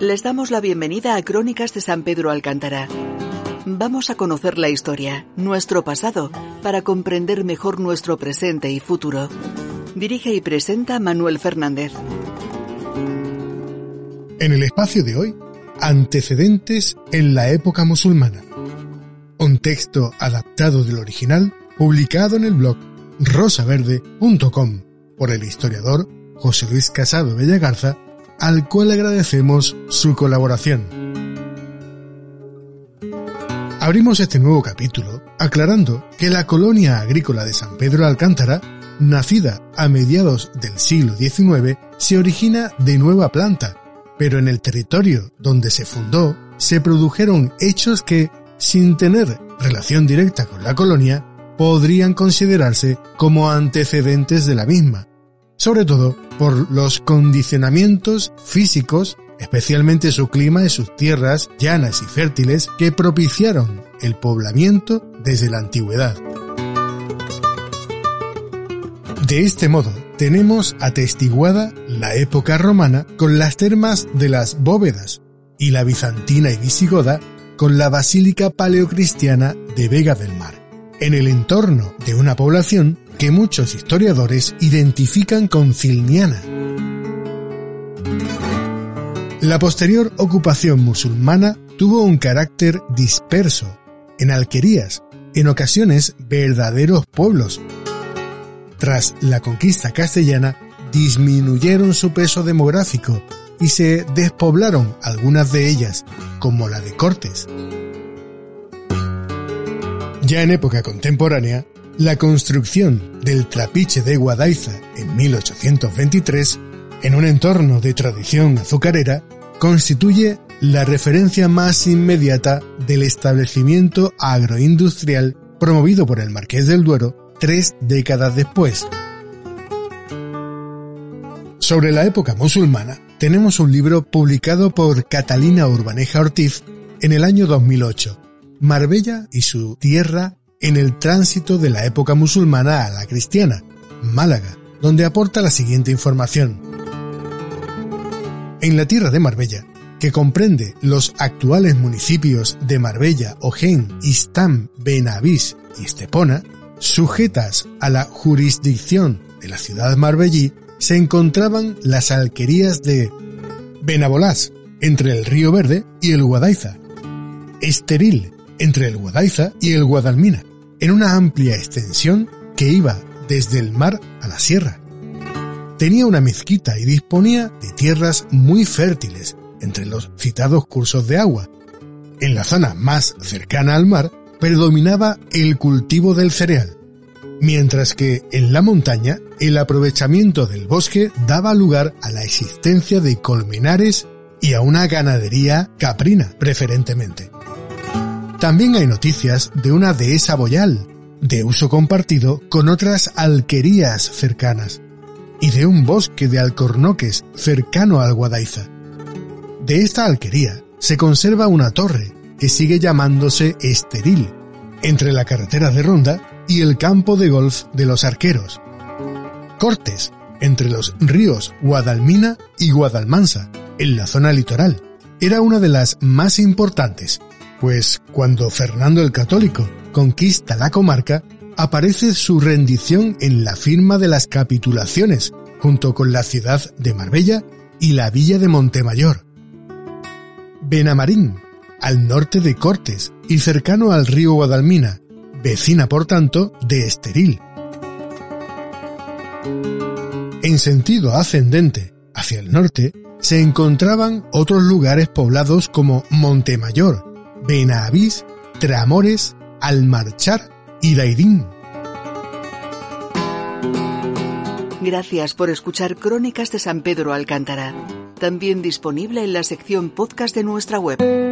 Les damos la bienvenida a Crónicas de San Pedro Alcántara. Vamos a conocer la historia, nuestro pasado, para comprender mejor nuestro presente y futuro. Dirige y presenta Manuel Fernández. En el espacio de hoy, antecedentes en la época musulmana. Un texto adaptado del original, publicado en el blog rosaverde.com por el historiador José Luis Casado Bellagarza, al cual agradecemos su colaboración. Abrimos este nuevo capítulo aclarando que la colonia agrícola de San Pedro Alcántara, nacida a mediados del siglo XIX, se origina de nueva planta, pero en el territorio donde se fundó se produjeron hechos que, sin tener relación directa con la colonia, podrían considerarse como antecedentes de la misma, sobre todo por los condicionamientos físicos, especialmente su clima y sus tierras llanas y fértiles que propiciaron el poblamiento desde la antigüedad. De este modo, tenemos atestiguada la época romana con las termas de las bóvedas y la bizantina y visigoda con la basílica paleocristiana de Vega del Mar, en el entorno de una población que muchos historiadores identifican con Cilniana. La posterior ocupación musulmana tuvo un carácter disperso, en alquerías, en ocasiones verdaderos pueblos. Tras la conquista castellana, disminuyeron su peso demográfico y se despoblaron algunas de ellas, como la de Cortes. Ya en época contemporánea, la construcción del trapiche de Guadaiza en 1823, en un entorno de tradición azucarera, constituye la referencia más inmediata del establecimiento agroindustrial promovido por el Marqués del Duero tres décadas después. Sobre la época musulmana, tenemos un libro publicado por Catalina Urbaneja Ortiz en el año 2008, Marbella y su tierra en el tránsito de la época musulmana a la cristiana, Málaga, donde aporta la siguiente información. En la tierra de Marbella, que comprende los actuales municipios de Marbella, Ojén, Istam, Benavís y Estepona, sujetas a la jurisdicción de la ciudad marbellí, se encontraban las alquerías de Benabolás, entre el Río Verde y el Guadaiza, Esteril, entre el Guadaiza y el Guadalmina, en una amplia extensión que iba desde el mar a la sierra. Tenía una mezquita y disponía de tierras muy fértiles entre los citados cursos de agua. En la zona más cercana al mar predominaba el cultivo del cereal, mientras que en la montaña el aprovechamiento del bosque daba lugar a la existencia de colmenares y a una ganadería caprina preferentemente. También hay noticias de una dehesa boyal, de uso compartido con otras alquerías cercanas, y de un bosque de alcornoques cercano al Guadaiza. De esta alquería se conserva una torre que sigue llamándose Esteril, entre la carretera de Ronda y el campo de golf de los arqueros. Cortes, entre los ríos Guadalmina y Guadalmansa, en la zona litoral, era una de las más importantes pues cuando Fernando el Católico conquista la comarca, aparece su rendición en la firma de las capitulaciones, junto con la ciudad de Marbella y la villa de Montemayor. Benamarín, al norte de Cortes y cercano al río Guadalmina, vecina por tanto de Esteril. En sentido ascendente, hacia el norte, se encontraban otros lugares poblados como Montemayor, Benavís, Tramores, Almarchar y Dairín. Gracias por escuchar Crónicas de San Pedro Alcántara, también disponible en la sección podcast de nuestra web.